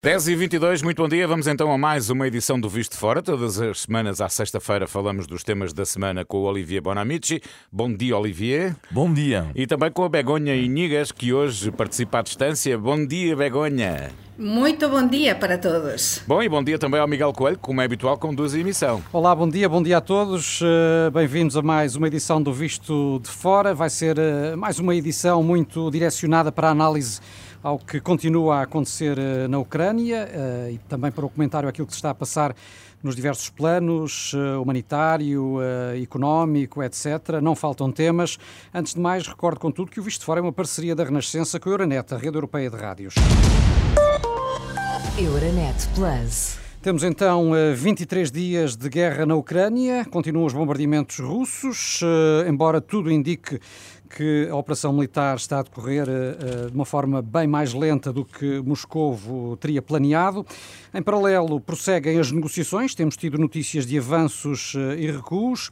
10 e 22 muito bom dia. Vamos então a mais uma edição do Visto Fora. Todas as semanas, à sexta-feira, falamos dos temas da semana com o Olivier Bonamici. Bom dia, Olivier. Bom dia. E também com a Begonha Inigas, que hoje participa à distância. Bom dia, Begonha. Muito bom dia para todos. Bom, e bom dia também ao Miguel Coelho, como é habitual, conduz a emissão. Olá, bom dia, bom dia a todos. Eh, bem-vindos a mais uma edição do Visto de Fora. Vai ser eh, mais uma edição muito direcionada para a análise ao que continua a acontecer eh, na Ucrânia eh, e também para o comentário aquilo que se está a passar nos diversos planos, eh, humanitário, económico, etc. Não faltam temas. Antes de mais, recordo contudo que o Visto Fora é uma parceria da Renascença com a Euronet, a rede europeia de rádios. Euronet Plus. Temos então 23 dias de guerra na Ucrânia, continuam os bombardeamentos russos, embora tudo indique que a operação militar está a decorrer uh, de uma forma bem mais lenta do que Moscovo teria planeado. Em paralelo, prosseguem as negociações, temos tido notícias de avanços uh, e recuos.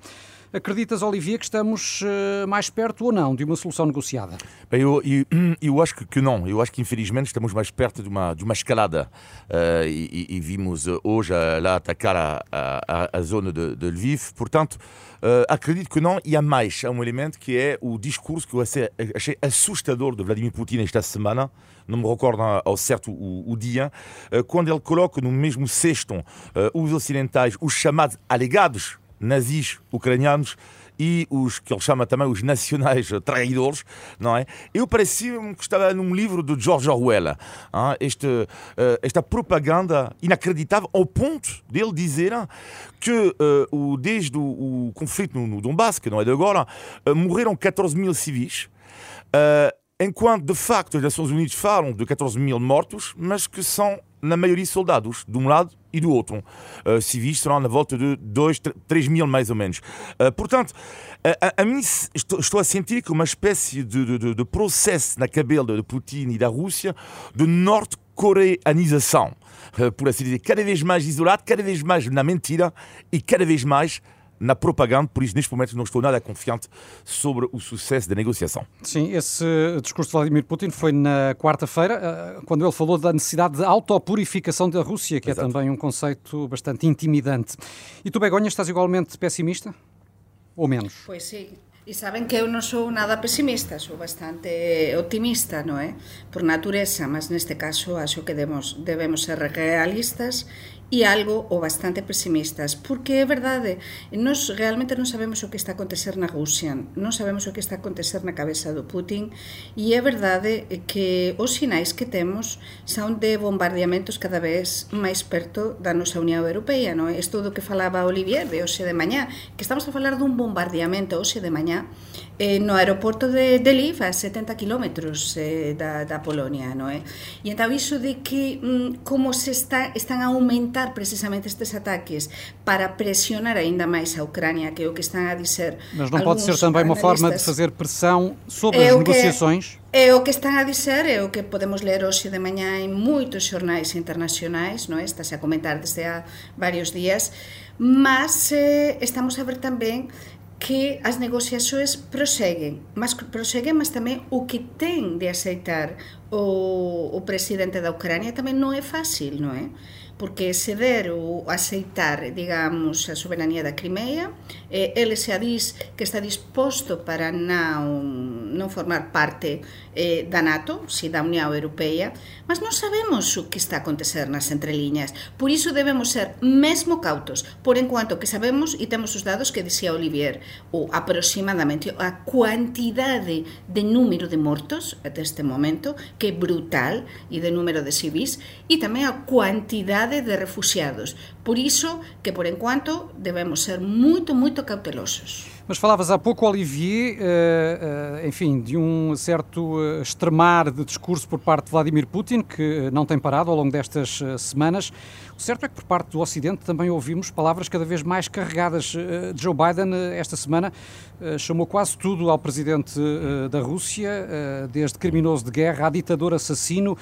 Acreditas, Olivier, que estamos uh, mais perto ou não de uma solução negociada? Bem, eu, eu, eu, acho que, não. Eu acho que, infelizmente, estamos mais perto de uma, de uma escalada. Uh, e, e, vimos hoje lá atacar a, a, a zona de, de Lviv. Portanto, uh, acredito que não. E há mais. Há um elemento que é o discurso que eu achei, achei assustador de Vladimir Putin esta semana. Não me recordo ao certo o, o dia. quando ele coloca no mesmo cesto os ocidentais, os chamados alegados nazis ucranianos e os que ele chama também os nacionais traidores, não é? Eu parecia-me que estava num livro de George Orwell. Hein? Este, uh, esta propaganda inacreditável ao ponto dele dizer que uh, o, desde o, o conflito no, no, Donbass, que não é de agora, uh, morreram 14 mil civis. enquanto de facto as Nações Unidas falam de 14 mil mortos, mas que são na maioria soldados, de um lado e do outro. Uh, civis serão na volta de 2, 3 mil mais ou menos. Uh, portanto, a, a, mim estou, estou, a sentir que uma espécie de, de, de, processo na cabeça de Putin e da Rússia de norte-coreanização, uh, por assim dizer, cada vez mais isolado, cada vez mais na mentira e cada vez mais na propaganda, por isso neste momento não estou nada confiante sobre o sucesso da negociação. Sim, esse discurso de Vladimir Putin foi na quarta-feira, eh, quando ele falou da necessidade de autopurificação da Rússia, que é Exato. é também um conceito bastante intimidante. E tu, Begonha, estás igualmente pessimista? Ou menos? Pois sim. E saben que eu non sou nada pesimista, sou bastante optimista, non é? Por natureza, mas neste caso acho que debemos, debemos ser realistas e algo ou bastante pesimistas, porque é verdade, nós realmente non sabemos o que está a acontecer na Rusia, non sabemos o que está a acontecer na cabeza do Putin, e é verdade que os sinais que temos son de bombardeamentos cada vez máis perto da nosa Unión Europea, non? Isto do que falaba Olivier de hoxe de mañá, que estamos a falar dun bombardeamento hoxe de mañá eh, no aeroporto de, de Lviv a 70 km eh, da, da Polonia, non é? E entao iso de que mm, como se está, están aumentando precisamente estes ataques para presionar ainda máis a Ucrânia, que é o que están a dizer Mas non pode ser também uma forma de fazer pressão sobre é as negociações? É o que están a dizer, é o que podemos ler hoxe de mañá en moitos xornais internacionais, non estás a comentar desde há varios días, mas eh, estamos a ver tamén que as negociações proseguen, mas proseguen, mas tamén o que ten de aceitar o, o presidente da Ucrania tamén non é fácil, non é? porque ceder ou aceitar, digamos, a soberanía da Crimea, eh, ele se adís que está disposto para na un non formar parte eh, da NATO, si da Unión Europea, mas non sabemos o que está a acontecer nas entreliñas. Por iso debemos ser mesmo cautos, por enquanto que sabemos e temos os dados que dicía Olivier, ou aproximadamente a cuantidade de número de mortos até este momento, que é brutal, e de número de civis, e tamén a cuantidade de refugiados. Por iso que, por enquanto, debemos ser muito, muito cautelosos. Mas falavas há pouco, Olivier, uh, uh, enfim, de um certo uh, extremar de discurso por parte de Vladimir Putin, que não tem parado ao longo destas semanas. O certo é que por parte do Ocidente também ouvimos palavras cada vez mais carregadas. Joe Biden, esta semana, chamou quase tudo ao presidente da Rússia, desde criminoso de guerra a ditador assassino.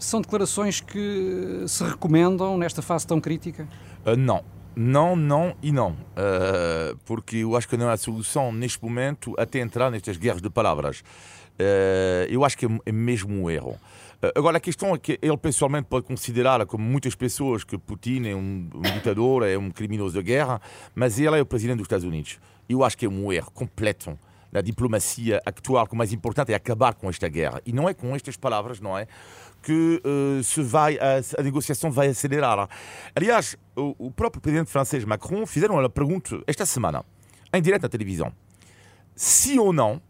São declarações que se recomendam nesta fase tão crítica? não não, não e não. Uh, porque eu acho que não há solução neste momento até entrar nestas guerras de palavras. Uh, eu acho que é, é mesmo um erro. Agora, a questão é que ele pessoalmente pode considerar, como muitas pessoas, que Putin é um, um ditador, é um criminoso de guerra, mas ele é o presidente dos Estados Unidos. Eu acho que é um erro completo na diplomacia atual, que o mais importante é acabar com esta guerra. E não é com estas palavras, não é? Que uh, se vai, a, a, negociação vai acelerar. Aliás, o, o, próprio presidente francês Macron fizeram uma pergunta esta semana, em direto na televisão. Se ou não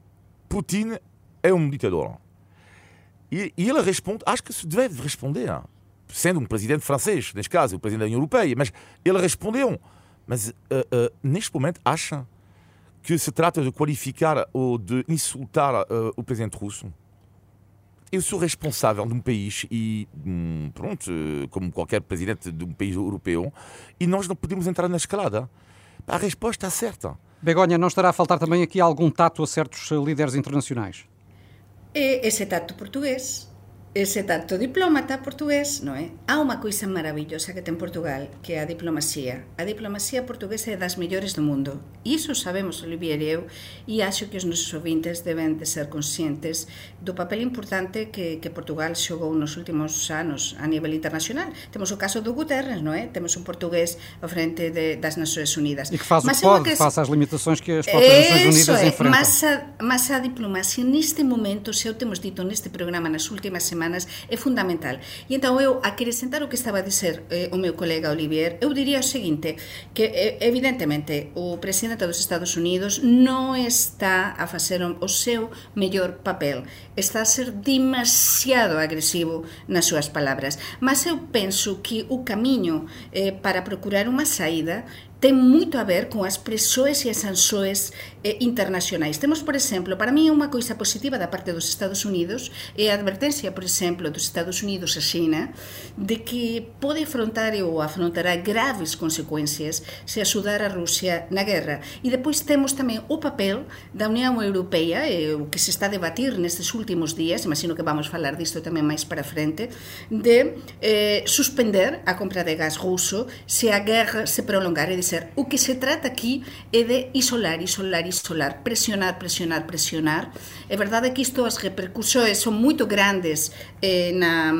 Putin é um ditador? E, e ele responde, acho que se deve responder, sendo um presidente francês, neste caso, o presidente da União Europeia, mas ele respondeu. Mas uh, uh, neste momento acha que se trata de qualificar ou de insultar uh, o presidente russo? Eu sou responsável de um país e, hum, pronto, como qualquer presidente de um país europeu, e nós não podemos entrar na escalada. A resposta é certa. Begonha, não estará a faltar também aqui algum tato a certos líderes internacionais? É esse tato português ese tanto diplomata portugués, non é? Há unha coisa maravillosa que ten Portugal, que é a diplomasía. A diplomasía portuguesa é das mellores do mundo. E iso sabemos Olivier e eu, e acho que os nosos ouvintes deben de ser conscientes do papel importante que, que Portugal xogou nos últimos anos a nivel internacional. Temos o caso do Guterres, non é? Temos un portugués ao frente de, das Nações Unidas. E que faz mas o que pode, que... face às limitações que as próprias Nações Unidas é, enfrentam. Mas a, mas a diplomacia neste momento, se eu temos dito neste programa nas últimas semanas, semanas é fundamental. E então eu, acrescentar o que estaba a dizer eh, o meu colega Olivier, eu diría o seguinte, que eh, evidentemente o presidente dos Estados Unidos non está a facer o seu mellor papel, está a ser demasiado agresivo nas súas palabras, mas eu penso que o camiño eh, para procurar unha saída ten moito a ver con as presoes e as sansoes eh, internacionais. Temos, por exemplo, para mí unha coisa positiva da parte dos Estados Unidos é a advertencia, por exemplo, dos Estados Unidos a China de que pode afrontar ou afrontará graves consecuencias se axudar a Rusia na guerra. E depois temos tamén o papel da Unión Europea, eh, o que se está a debatir nestes últimos días, imagino que vamos falar disto tamén máis para frente, de eh, suspender a compra de gas ruso se a guerra se prolongar, é dizer, o que se trata aquí é de isolar, isolar, isolar, presionar, presionar, presionar. É verdade que isto as repercusións son moito grandes eh, na,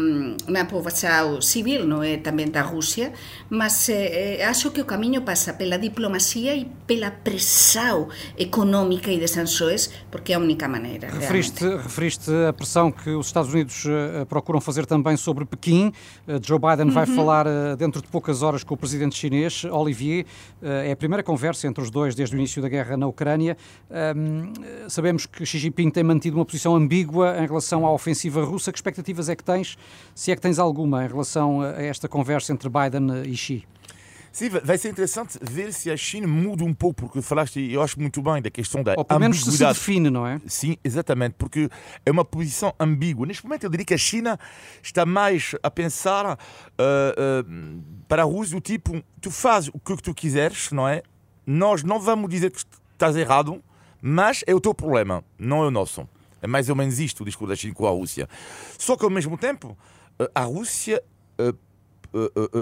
na poboação civil, non é tamén da Rusia, mas eh, eh, acho que o camiño pasa pela diplomacia e pela pressão económica e de sanções, porque é a única maneira. Referiste, referiste a pressão que os Estados Unidos uh, procuram fazer também sobre Pequim. Uh, Joe Biden vai uhum. falar uh, dentro de poucas horas com o presidente chinês, Olivier. É a primeira conversa entre os dois desde o início da guerra na Ucrânia. Sabemos que Xi Jinping tem mantido uma posição ambígua em relação à ofensiva russa. Que expectativas é que tens, se é que tens alguma, em relação a esta conversa entre Biden e Xi? Sim, vai ser interessante ver se a China muda um pouco, porque falaste, eu acho muito bem, da questão da Ou pelo menos se, define, não é? Sim, exatamente, porque é uma posição ambígua. Neste momento, eu diria que a China está mais a pensar uh, uh, para a Rússia, o tipo, tu fazes o que tu quiseres, não é? Nós não vamos dizer que estás errado, mas é o teu problema, não é o nosso. É mais ou menos isto o discurso da China com a Rússia. Só que ao mesmo tempo, uh, a Rússia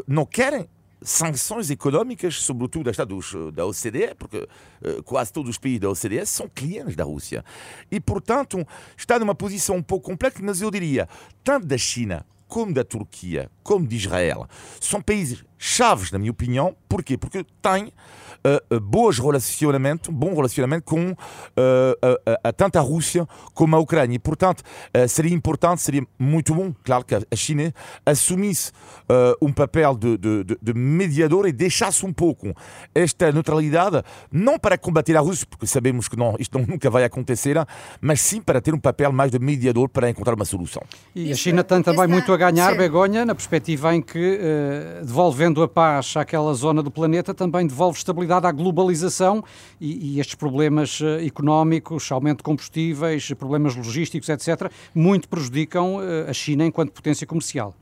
não querem sanções econômicas, sobretudo Estados da OCDE, porque uh, quase todos os países da OCDE são clientes da Rússia. E, portanto, está numa posição um pouco complexa, mas eu diria, tanto da China como da Turquia, como de Israel, são países chaves, na minha opinião. Porquê? Porque têm uh, bons relacionamento, bom relacionamento com uh, a, a, tanto a Rússia como a Ucrânia. E, portanto, uh, seria importante, seria muito bom, claro, que a China assumisse um papel de, de, de, mediador e deixasse um pouco esta neutralidade, não para combater a Rússia, porque sabemos que não, isto nunca vai acontecer, mas sim para ter um papel mais de mediador para encontrar uma solução. E a China tem também muito a ganhar, sim. Begonha, na perspectiva em que, devolvendo a paz àquela zona do planeta, também devolve estabilidade à globalização e, e estes problemas eh, económicos, aumento de combustíveis, problemas logísticos, etc., muito prejudicam eh, a China enquanto potência comercial.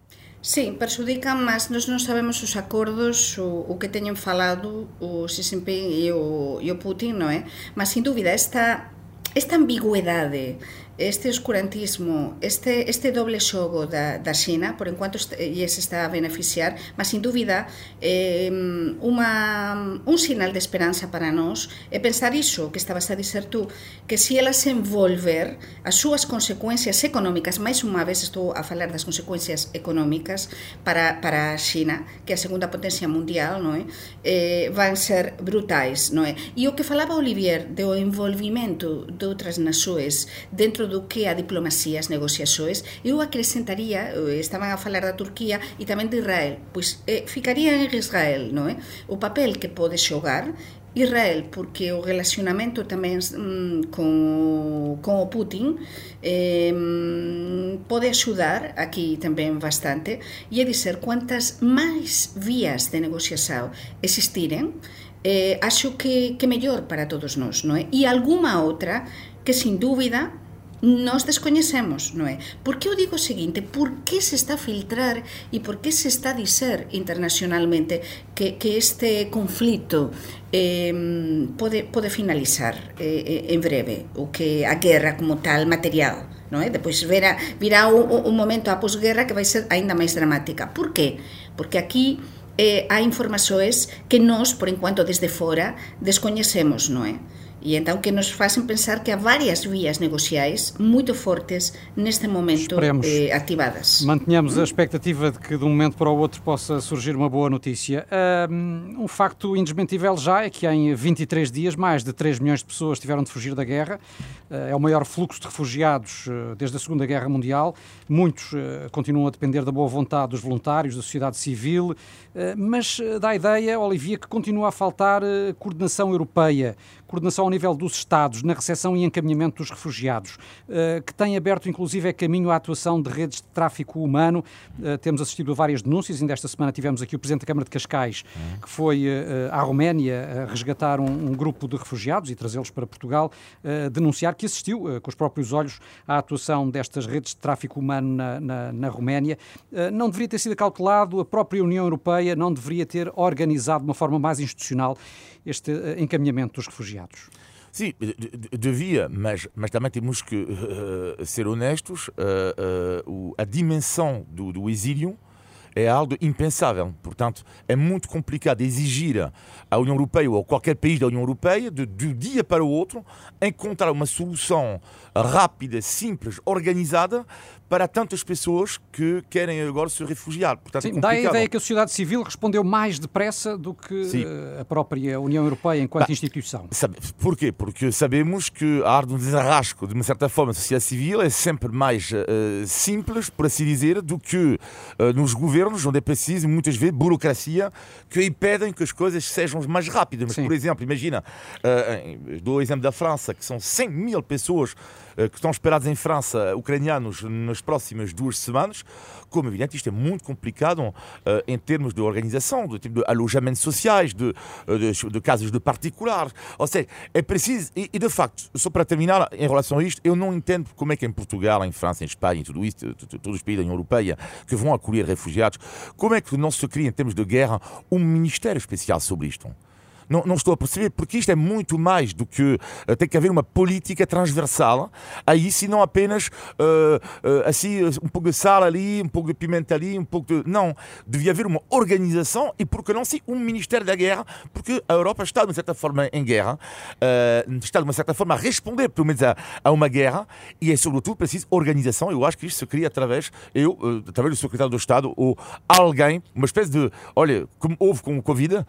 Sim, perjudican, mas nós non sabemos os acordos, o, o que teñen falado o Xi Jinping e o, e o Putin, non é? Mas, sin dúbida, esta, esta ambigüedade este oscurantismo, este, este doble xogo da, da Xina, por enquanto lles está a beneficiar, mas sin dúbida eh, uma, un sinal de esperanza para nós é pensar iso que estabas a dizer tú, que se ela se envolver as súas consecuencias económicas, máis unha vez estou a falar das consecuencias económicas para, para a Xina, que é a segunda potencia mundial, non é? Eh, van ser brutais, non é? E o que falaba Olivier do envolvimento de outras naxoes dentro dentro do que a diplomacia, as negociaxoes, eu acrescentaría, eh, estaban a falar da Turquía e tamén de Israel, pois eh, ficaría en Israel, non é? O papel que pode xogar Israel, porque o relacionamento tamén mm, con, con o Putin eh, pode axudar aquí tamén bastante e é dizer, quantas máis vías de negociación existiren, eh, acho que, que mellor para todos nós, non é? E alguma outra que sin dúbida nós descoñecemos, non é? Por que eu digo o seguinte? Por que se está a filtrar e por que se está a dizer internacionalmente que, que este conflito eh, pode, pode finalizar eh, en breve, o que a guerra como tal material, non é? Depois verá, virá un momento a posguerra que vai ser aínda máis dramática. Por que? Porque aquí eh, hai informações que nós, por enquanto, desde fora, descoñecemos, non é? E então que nos fazem pensar que há várias vias negociais muito fortes neste momento eh, ativadas. Mantenhamos a expectativa de que de um momento para o outro possa surgir uma boa notícia. Um facto indesmentível já é que em 23 dias mais de 3 milhões de pessoas tiveram de fugir da guerra. Eh, é o maior fluxo de refugiados eh, desde a Segunda Guerra Mundial. Muitos eh, continuam a depender da boa vontade dos voluntários, da sociedade civil, mas dá a ideia, Olivia, que continua a faltar coordenação europeia coordenação ao nível dos Estados na recepção e encaminhamento dos refugiados, eh, que tem aberto inclusive é caminho à atuação de redes de tráfico humano. Eh, temos assistido a várias denúncias, ainda esta semana tivemos aqui o Presidente da Câmara de Cascais, que foi eh, à Roménia resgatar um, grupo de refugiados e trazê-los para Portugal, denunciar que assistiu com os próprios olhos à atuação destas redes de tráfico humano na, na, na Roménia. Não deveria ter sido acautelado, a própria União Europeia não deveria ter organizado de uma forma mais institucional este encaminhamento dos refugiados. Sim, devia, mas, mas também temos que uh, ser honestos. Uh, uh, a dimensão do, do exílio é algo impensável. Portanto, é muito complicado exigir à União Europeia ou a qualquer país da União Europeia, de, de um dia para o outro, encontrar uma solução rápida, simples, organizada para tantas pessoas que querem agora se refugiar. Portanto, Sim, é dá a ideia que a sociedade civil respondeu mais depressa do que Sim. Eh, a própria União Europeia enquanto bah, instituição. Sabe, porquê? Porque sabemos que a arte do desarrasco, de uma certa forma, a sociedade civil é sempre mais uh, simples, por assim dizer, do que uh, nos governos, onde é preciso, muitas vezes, burocracia, que impedem que as coisas sejam mais rápidas. Mas, Sim. por exemplo, imagina, uh, dou o exemplo da França, que são 100 mil pessoas que estão esperadas em França, ucranianos, nas próximas duas semanas. Como evidente, isto é muito complicado uh, em termos de organização, de, tipo de alojamentos sociais, de, eh, de, de de particulares. Ou seja, é preciso. E, e, de facto, só para terminar, em relação a isto, eu não entendo como é que em Portugal, em França, em Espanha, em tudo isto, todos os países da União Europeia que vão acolher refugiados, como é que não se cria, em termos de guerra, um ministério especial sobre isto? Não, não estou a perceber, porque isto é muito mais do que uh, tem que haver uma política transversal aí se não apenas uh, assim um pouco de sal ali, um pouco de pimenta ali, um pouco de. Não, devia haver uma organização e, por que não, sim, um Ministério da Guerra, porque a Europa está, de uma certa forma, em guerra, está, de uma certa forma, a responder, pelo menos, a, a uma guerra e é, sobretudo, preciso organização. Eu acho que isto se cria através, eu, através do Secretário do Estado ou alguém, uma espécie de. Olha, como houve com o Covid,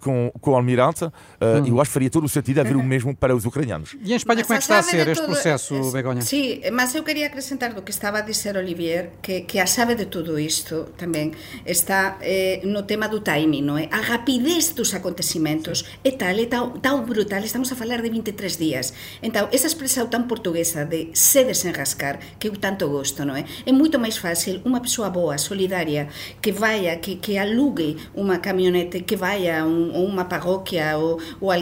com, com almirante, uh, hum. eu acho que faria todo o sentido haver o mesmo para os ucranianos. E em Espanha, como é que está a ser este processo, es, Begonha? Sim, mas eu queria acrescentar do que estava a dizer Olivier, que, que a chave de tudo isto também está eh, no tema do timing, não é? A rapidez dos acontecimentos é tal, é tão, tão brutal, estamos a falar de 23 dias. Então, essa expressão tão portuguesa de se desenrascar, que eu tanto gosto, não é? É muito mais fácil uma pessoa boa, solidária, que vai, que, que alugue uma caminhonete, que vai a um, uma parroquia ou, ou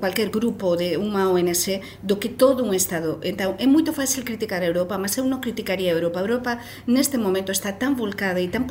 qualquer grupo de uma ONG, do que todo um Estado. Então, é muito fácil criticar a Europa, mas eu não criticaria a Europa. A Europa, neste momento, está tão volcada e tão,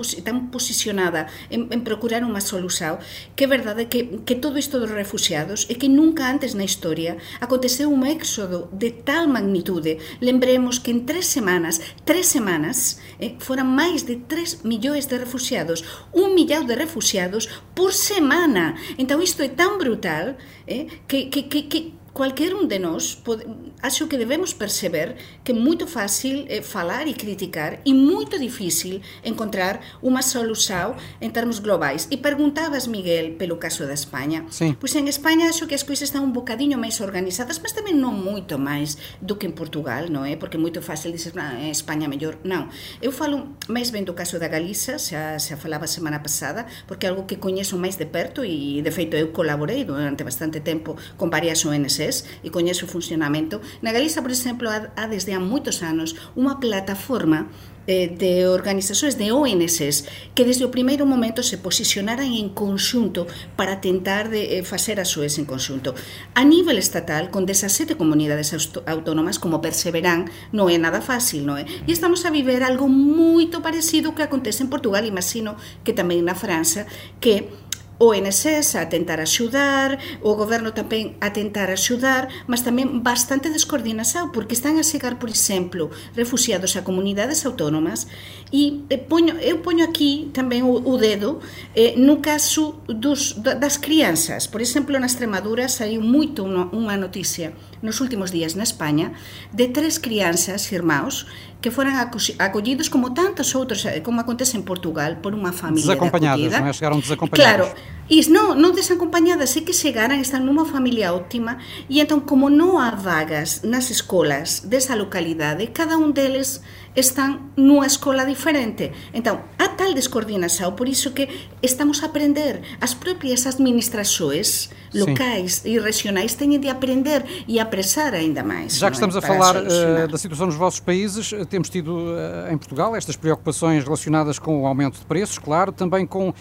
posicionada em, procurar uma solução que é verdade que, que todo isto dos refugiados é que nunca antes na história aconteceu um éxodo de tal magnitude. Lembremos que em três semanas, três semanas, eh, mais de 3 milhões de refugiados, um milhão de refugiados por semana. Então isto é tão brutal eh, que, que, que, que qualquer um de nós pode, acho que devemos perceber que é muito fácil eh, falar e criticar e muito difícil encontrar uma solução em termos globais. E perguntavas, Miguel, pelo caso da Espanha. Sim. Pois em Espanha acho que as coisas estão um bocadinho mais organizadas, mas também não muito mais do que em Portugal, não é? Porque é muito fácil dizer, ah, Espanha melhor. Não. Eu falo mais bem do caso da Galiza, xa, xa falava semana passada, porque é algo que conheço mais de perto e, de feito, eu colaborei durante bastante tempo com várias ONGs e coñece o funcionamento. Na Galiza, por exemplo, há desde há moitos anos unha plataforma eh, de organizações de ONGs que desde o primeiro momento se posicionaran en conxunto para tentar de eh, facer as súas en conxunto. A nivel estatal, con 17 comunidades autónomas, como perseverán, non é nada fácil, non é? E estamos a viver algo moito parecido que acontece en Portugal, imagino que tamén na França, que ONGs a tentar axudar, o goberno tamén a tentar axudar, mas tamén bastante descoordinação, porque están a chegar, por exemplo, refugiados a comunidades autónomas e eh, poño, eu poño aquí tamén o, o dedo eh, no caso dos, das crianzas. Por exemplo, na Extremadura saiu moito unha, noticia nos últimos días na España de tres crianzas, irmãos, que foran acollidos como tantos outros, eh, como acontece en Portugal, por unha familia Desacompañadas, de non é? Chegaron desacompañadas. Claro, e non, non desacompañadas, é que chegaran, están nunha familia óptima, e entón, como non há vagas nas escolas desa localidade, cada un deles están nunha escola diferente. Entón, há tal descoordinação, por iso que estamos a aprender. As propias administrações locais Sim. e regionais têm de aprender e apressar ainda mais. Já que estamos é? a falar uh, da situação nos vossos países, eh, temos tido uh, em Portugal estas preocupações relacionadas com o aumento de preços, claro, também com uh,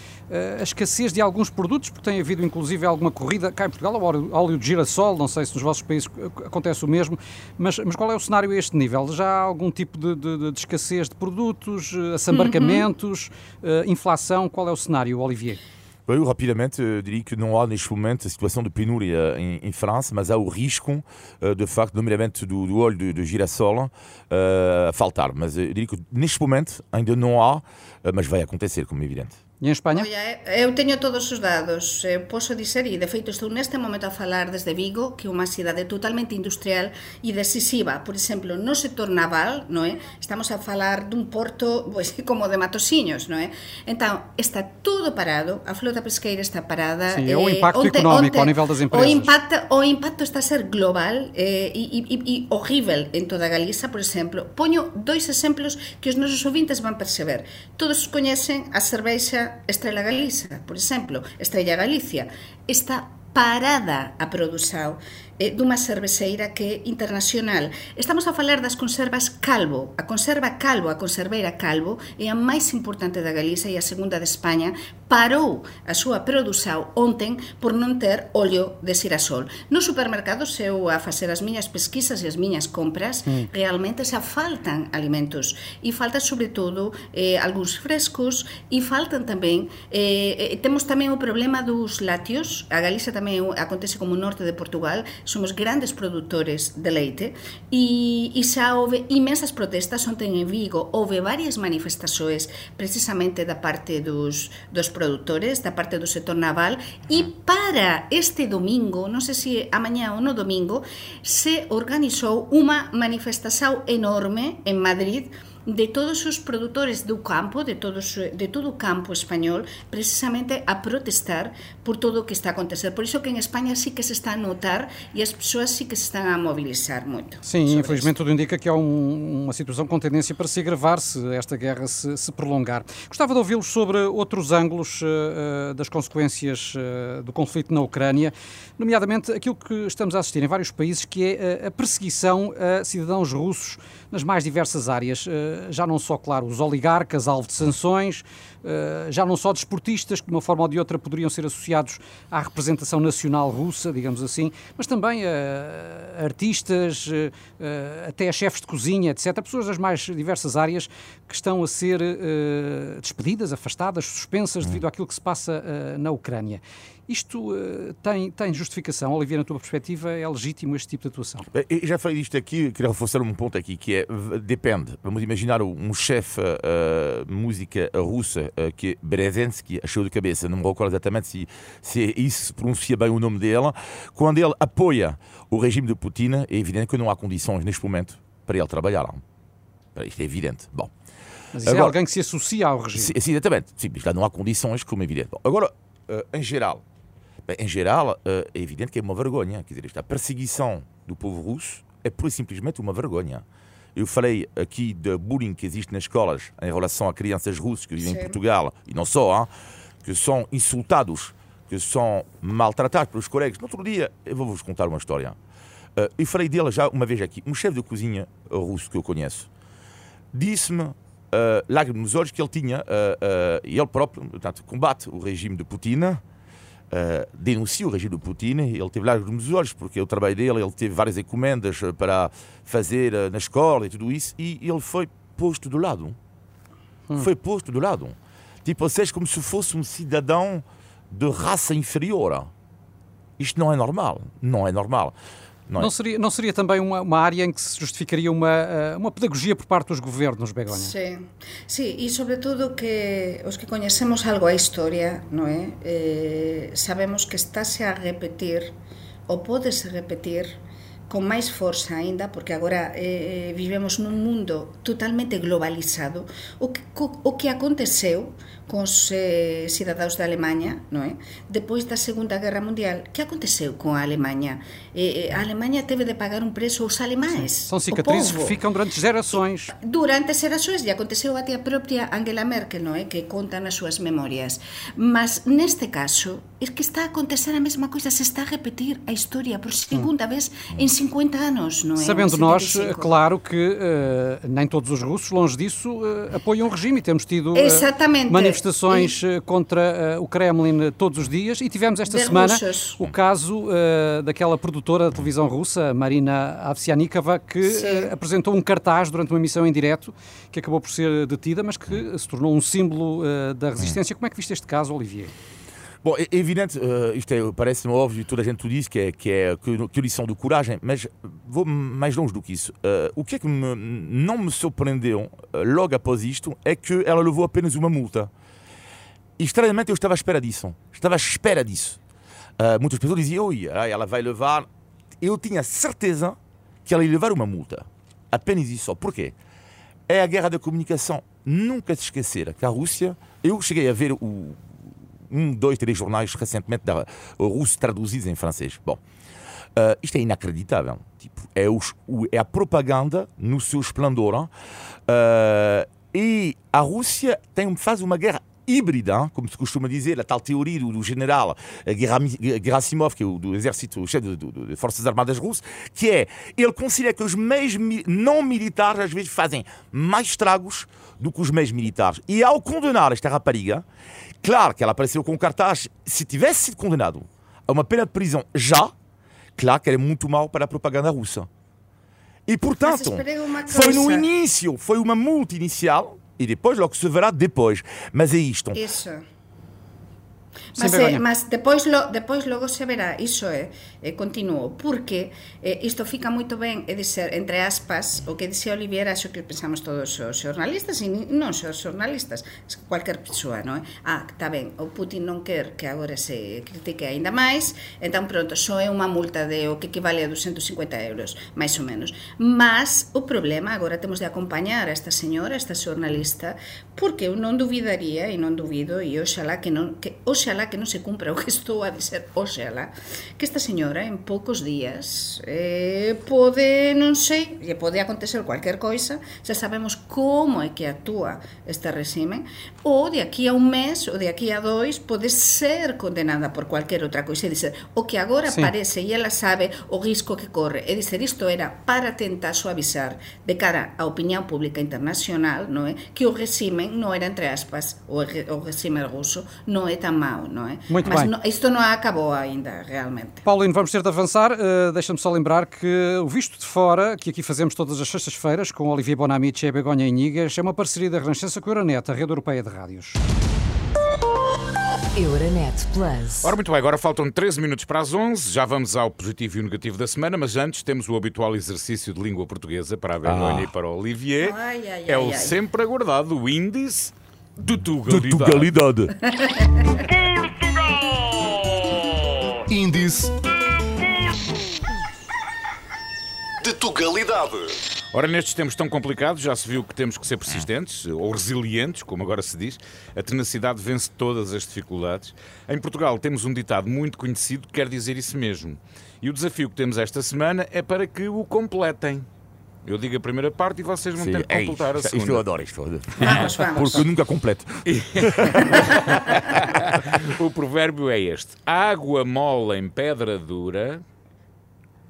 a escassez de alguns produtos, porque tem havido inclusive alguma corrida cá em Portugal ao óleo de girassol, não sei se nos vossos países acontece o mesmo, mas, mas qual é o cenário a este nível? Já há algum tipo de, de de, de escassez de produtos, eh, assambarcamentos, uhum. inflação. Qual é o cenário, Olivier? Eu rapidamente diria que não há neste momento a situação de penúria em, em França, mas há o risco, de facto, nomeadamente do, do óleo de, de girassol, uh, a faltar. Mas eu diria que neste momento ainda não há, mas vai acontecer, como é evidente. E em Espanha? Oia, eu teño todos os dados, eu posso dizer, e de feito estou neste momento a falar desde Vigo, que é unha cidade totalmente industrial e decisiva. Por exemplo, no sector naval, non é? Estamos a falar dun porto pues, como de Matosiños, non é? Entón, está todo parado, a flota pesqueira está parada. Sí, é o impacto eh, económico onte, ao nivel das empresas. O impacto, o impacto está a ser global eh, e, e, e horrível en toda Galiza, por exemplo. Poño dois exemplos que os nosos ouvintes van perceber. Todos coñecen a Estrela Galiza, por exemplo, Estrella Galicia, está parada a produzao eh, dunha cerveceira que é internacional. Estamos a falar das conservas Calvo. A conserva Calvo, a conserveira Calvo, é a máis importante da Galiza e a segunda de España. Parou a súa produção ontem por non ter óleo de girasol. No supermercado, se eu a facer as miñas pesquisas e as miñas compras, mm. realmente xa faltan alimentos. E faltan, sobretudo, eh, algúns frescos e faltan tamén... Eh, eh temos tamén o problema dos látios. A Galiza tamén acontece como o norte de Portugal, somos grandes produtores de leite e, e xa houve imensas protestas ontem en Vigo, houve varias manifestações precisamente da parte dos, dos produtores, da parte do sector naval. E para este domingo, non sei se amanhã ou no domingo, se organizou unha manifestación enorme en Madrid de todos os produtores do campo, de, todos, de todo o campo español, precisamente a protestar por todo o que está a acontecer. Por iso que en España sí que se está a notar e as persoas sí que se están a mobilizar moito. Sim, infelizmente tudo indica que há um, uma situação com tendência para se agravar se esta guerra se, se prolongar. Gostava de ouvi-los sobre outros ângulos uh, das consequências uh, do conflito na Ucrânia, nomeadamente aquilo que estamos a assistir em vários países, que é a perseguição a cidadãos russos nas mais diversas áreas. Uh, já não só, claro, os oligarcas, alvo de sanções, já não só desportistas, que de uma forma ou de outra poderiam ser associados à representação nacional russa, digamos assim, mas também uh, artistas, uh, até chefes de cozinha, etc. Pessoas das mais diversas áreas que estão a ser despedidas, afastadas, suspensas devido àquilo que se passa na Ucrânia. Isto uh, tem, tem justificação? Olivier, na tua perspectiva, é legítimo este tipo de atuação? Eu já falei disto aqui, queria reforçar um ponto aqui, que é, depende. Vamos imaginar um chefe uh, música russa, que é Berezensky, achou de cabeça, não me recordo exatamente se, se isso se pronuncia bem o nome dele, quando ele apoia o regime de Putin, é evidente que não há condições neste momento para ele trabalhar. Isto é evidente. Bom. Mas isso é agora, é alguém que se associa ao regime. Sim, exatamente. Sim, já não há condições, como é evidente. Bom, agora, em geral, Bem, em geral, eh, é evidente que é uma vergonha. Quer dizer, a perseguição do povo russo é pura e simplesmente uma vergonha. Eu falei aqui de bullying que existe nas escolas em relação a crianças russas que vivem Sim. em Portugal, e não só, hein, que são insultados, que são maltratados pelos colegas. No outro dia, eu vou-vos contar uma história. Eh, eu falei dele já uma vez aqui. Um chefe de cozinha russo que eu conheço disse-me, uh, lágrimas nos olhos, que ele tinha, uh, uh, ele próprio, portanto, combate o regime de Putin uh, denuncia o regime do Putin. Ele teve lágrimas nos olhos, porque o trabalho dele, ele teve várias encomendas eh, para fazer uh, na escola e tudo isso, e ele foi posto do lado. Hum. Foi posto do lado. Tipo, seja, como se fosse um cidadão de raça inferior. Isto não é normal. Não é normal. Não, é? não, seria, não seria também uma, uma, área em que se justificaria uma, eh, uma pedagogia por parte dos governos, Begonha? Sim, sim e sobretudo que os que conhecemos algo a história, não é? Eh, sabemos que está-se a repetir, ou pode-se repetir, con máis forza aínda, porque agora eh, vivemos nun mundo totalmente globalizado, o que, o que aconteceu cos eh, cidadaos da Alemanha, non é? Depois da Segunda Guerra Mundial, que aconteceu con a Alemanha? Eh, a Alemanha teve de pagar un preço aos alemães. São cicatrizes que ficam durante gerações. Durante gerações, e aconteceu até a propia Angela Merkel, non é? Que conta nas súas memorias. Mas, neste caso, é que está a acontecer a mesma coisa, se está a repetir a historia por segunda hum. vez em 50 anos, não é? Sabendo nós, claro, que uh, nem todos os russos, longe disso, uh, apoiam o regime. Temos tido uh, manifestações e... contra o Kremlin todos os dias e tivemos esta semana o caso daquela produtora da televisão russa, Marina Avsianikova, que apresentou um cartaz durante uma emissão em direto que acabou por ser detida, mas que se tornou um símbolo da resistência. Como é que viste este caso, Olivier? Bom, é evidente, uh, isto é, parece-me óbvio, toda a gente o diz que é, que é que, que lição de coragem, mas vou mais longe do que isso. Uh, o que é que me, não me surpreendeu uh, logo após isto é que ela levou apenas uma multa. E estranhamente eu estava à espera disso. Estava à espera disso. muitas pessoas diziam, oi, ela vai levar. Eu tinha certeza que ela ia levar uma multa. Apenas isso. Porquê? É a guerra da comunicação. Nunca se esquecer que a Rússia. Eu cheguei a ver o, um, dois, três jornais recentemente da, russo traduzidos em francês. Bom, uh, isto é inacreditável. Tipo, é, os, é, a propaganda no seu esplendor. Uh, e a Rússia tem, faz uma guerra híbrida, como se costuma dizer, a tal teoria do, general Gerasimov, que é o do exército, o chefe das Forças Armadas Russas, que é, ele considera que os meios não militares às vezes fazem mais estragos do que os meios militares. E ao condenar esta rapariga, Claro que ela apareceu com cartaz. Se tivesse sido condenado a uma pena de prisão já, claro que era muito mal para a propaganda russa. E, portanto, foi no início, foi uma multa inicial e depois logo se verá depois. Mas é isto. Isso. mas, eh, mas depois, lo, depois logo se verá, iso é, eh, eh continuo, porque eh, isto fica moito ben, é dizer, entre aspas, o que dixe Oliviera, xo que pensamos todos os xornalistas, e non só os xornalistas, cualquier persoa, non é? Ah, está ben, o Putin non quer que agora se critique aínda máis, entón pronto, só é unha multa de o que equivale a 250 euros, máis ou menos. Mas o problema, agora temos de acompañar a esta señora, a esta xornalista, porque eu non duvidaría, e non duvido, e oxalá que non, que oxalá oxalá que non se cumpra o que estou a dizer, oxalá, que esta señora en poucos días eh, pode, non sei, lle pode acontecer cualquier coisa, xa sabemos como é que actúa este regime, ou de aquí a un mes, ou de aquí a dois, pode ser condenada por cualquier outra coisa, e dizer, o que agora sí. parece, e ela sabe o risco que corre, e dizer, isto era para tentar suavizar de cara á opinión pública internacional, non é? que o regime non era, entre aspas, o, o regime ruso, non é tan mau, non é? Muito Mas bem. No, isto non acabou ainda, realmente. Paulino, vamos ter de avançar. Uh, Deixa-me só lembrar que o Visto de Fora, que aqui fazemos todas as sextas-feiras com Olivier Bonamici e Begonha Inigas, é uma parceria da Renascença com a Euronet, a rede europeia de rádios. Euronet Plus. Ora, muito bem, agora faltam 13 minutos para as 11. Já vamos ao positivo e o negativo da semana, mas antes temos o habitual exercício de língua portuguesa para a Begonha e para o Olivier. Ai, ai, é ai, o ai. sempre aguardado o índice de De Tugalidade. Tugalidade. Índice de Tugalidade. Ora, nestes tempos tão complicados, já se viu que temos que ser persistentes, ou resilientes, como agora se diz. A tenacidade vence todas as dificuldades. Em Portugal temos um ditado muito conhecido que quer dizer isso mesmo. E o desafio que temos esta semana é para que o completem. Eu digo a primeira parte e vocês vão Sim, ter que é completar a isto, isto eu segunda. adoro isto. Vamos, vamos. Porque eu nunca completo. O provérbio é este: água mole em pedra dura.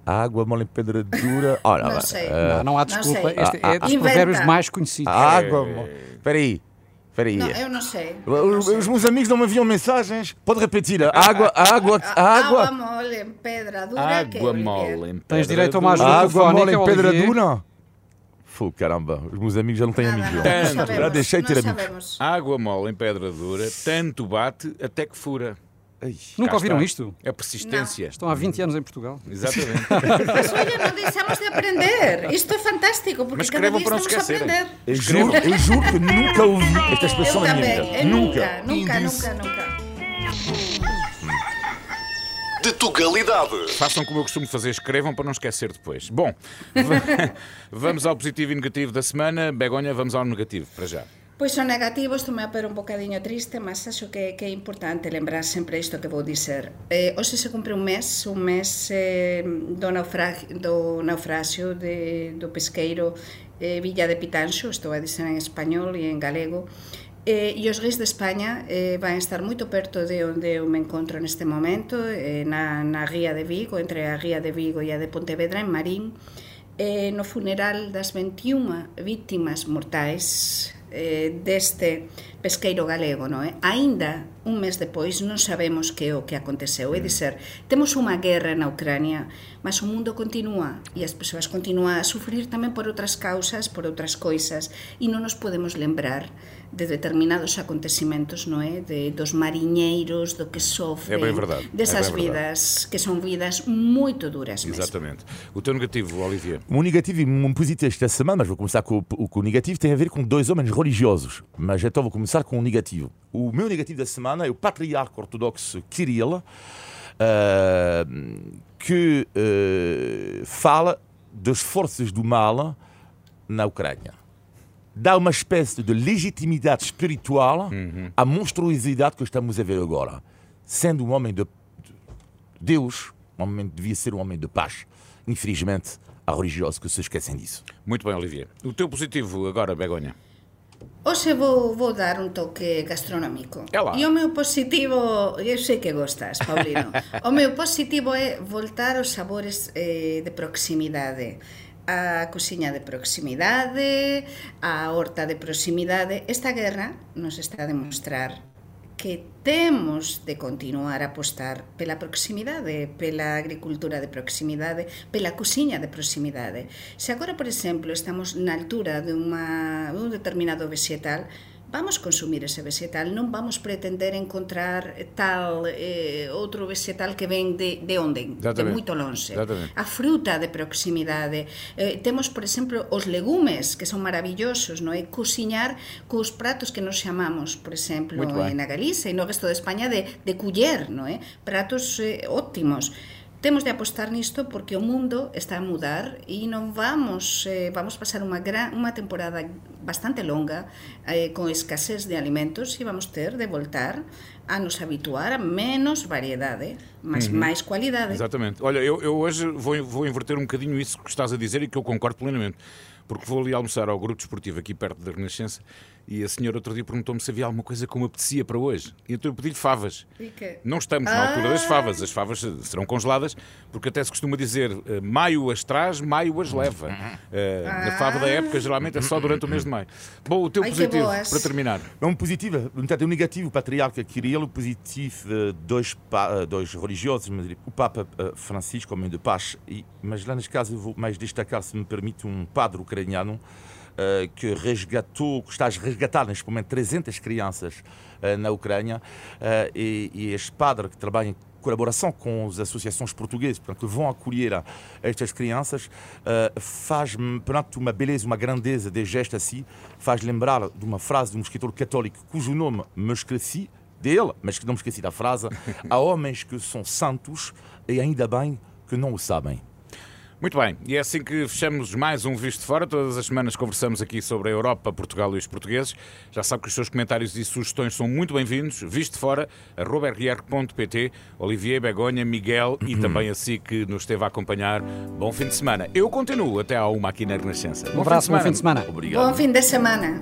Água mole em pedra dura. Ora, Não sei. eh, Não, não há Não desculpa. sei. Este é dos Inventa. provérbios mais conhecidos. água mole. Espera aí. Espera aí. Não, eu não sei. eu não Os, sei. os meus amigos não me enviam mensagens. Pode repetir. Água, água, Água água. mole em pedra dura. Água mole em pedra Tens direito a uma ajuda. Água mole em pedra dura. Fô, caramba. Os meus amigos já não têm amigos. sabemos, Já deixei de ter amigos. sabemos. Água mole em pedra dura, tanto bate até que fura. Ai. Nunca ouviram está. isto? É persistência. Estão há 20 anos em Portugal. Exatamente. Mas olha, não deixamos de aprender. Isto é fantástico, porque Mas cada escrevam dia para não estamos a aprender. Eu juro, eu juro que nunca ouvi esta Eu expressão na minha também. vida. Eu Nunca. nunca, nunca, nunca, nunca. De Tugalidade. Façam como eu costumo fazer, escrevam para não esquecer depois. Bom, va- vamos ao positivo e negativo da semana. Begonha, vamos ao negativo, para já. Pois o negativo, isto me apero un bocadiño triste, mas acho que, que é importante lembrar sempre isto que vou dizer. Eh, hoxe se cumpre un mes, un mes eh, do, naufragio, do naufragio de, do pesqueiro eh, Villa de Pitanxo, estou a dizer en español e en galego, eh, e os reis de España eh, van estar moito perto de onde eu me encontro neste momento, eh, na, na Ría de Vigo, entre a Ría de Vigo e a de Pontevedra, en Marín, eh, no funeral das 21 víctimas mortais eh, deste pesqueiro galego, non é? Aínda un mes depois non sabemos que é o que aconteceu. É dizer, temos unha guerra na Ucrania, mas o mundo continúa e as persoas continúan a sufrir tamén por outras causas, por outras coisas e non nos podemos lembrar de determinados acontecimentos, non é? De, dos mariñeiros, do que sofren, É bem verdade, é desas verdade. vidas que son vidas moito duras mesmo. Exatamente. O teu negativo, Olivier. O meu negativo e o meu positivo esta semana, mas vou começar com o, o, com o negativo, tem a ver com dois homens religiosos. Mas então vou começar com o negativo. O meu negativo da semana é o patriarca ortodoxo Kirill, eh, que eh, fala das forças do mal na Ucrânia. Dá uma espécie de legitimidade espiritual à monstruosidade que estamos a ver agora. Sendo um homem de Deus, um homem devia ser um homem de paz. Infelizmente, há religiosos que se esquecem disso. Muito bem, Olivier. O teu positivo agora, Begonha. Hoxe vou, vou dar un toque gastronómico. Ela. E o meu positivo, eu sei que gostas, Paulino. o meu positivo é voltar aos sabores eh, de proximidade a cociña de proximidade, a horta de proximidade. Esta guerra nos está a demostrar que temos de continuar a apostar pela proximidade, pela agricultura de proximidade, pela cociña de proximidade. Se agora, por exemplo, estamos na altura de, unha, un determinado vegetal, vamos consumir ese vegetal, non vamos pretender encontrar tal eh, outro vegetal que ven de, de onde, de moito lonxe. A fruta de proximidade. Eh, temos, por exemplo, os legumes, que son maravillosos, non é? Cociñar cos pratos que nos chamamos, por exemplo, na Galicia e no resto de España de, de culler, non é? Eh, pratos eh, óptimos temos de apostar nisto porque o mundo está a mudar e non vamos eh, vamos pasar unha gran unha temporada bastante longa eh, con escasez de alimentos e vamos ter de voltar a nos habituar a menos variedade, mas Uhum. mais qualidade. Exatamente. Olha, eu, eu hoje vou, vou inverter um bocadinho isso que estás a dizer e que eu concordo plenamente. Porque vou ali almoçar ao grupo desportivo aqui perto da Renascença e a senhora outro dia perguntou-me se havia alguma coisa que me apetecia para hoje. E então eu pedi-lhe favas. Que- Não estamos na altura das Ah! favas. As favas serão congeladas, porque até se costuma dizer eh, maio as traz, maio as leva. Eh, A fava da época geralmente é só durante o mês de maio. Bom, o teu Ai, positivo, para terminar. É um positivo, portanto, é um negativo, o patriarca Kirilo, positivo, dois, pa- eh, dois religiosos, mas o Papa Francisco, homem de paz, e, mas lá neste caso eu vou mais destacar, se me permite, um padre ucraniano eh, que resgatou, que está a resgatar neste momento 300 crianças eh, na Ucrânia, eh, e, e este padre que trabalha em colaboração com as associações portuguesas portanto, que vão acolher estas crianças, faz portanto, uma beleza, uma grandeza de gesto assim, faz lembrar de uma frase de um escritor católico cujo nome me esqueci dele, mas que não me esqueci da frase: há homens que são santos e ainda bem que não o sabem. Muito bem, e é assim que fechamos mais um Visto de Fora. Todas as semanas conversamos aqui sobre a Europa, Portugal e os portugueses. Já sabe que os seus comentários e sugestões são muito bem-vindos. Visto de Fora, arroba rr.pt, Olivier, Begonha, Miguel e também a si que nos esteve a acompanhar. Bom fim de semana. Eu continuo até à uma aqui na Renascença. Um abraço, bom fim de semana. Obrigado. Bom fim de semana.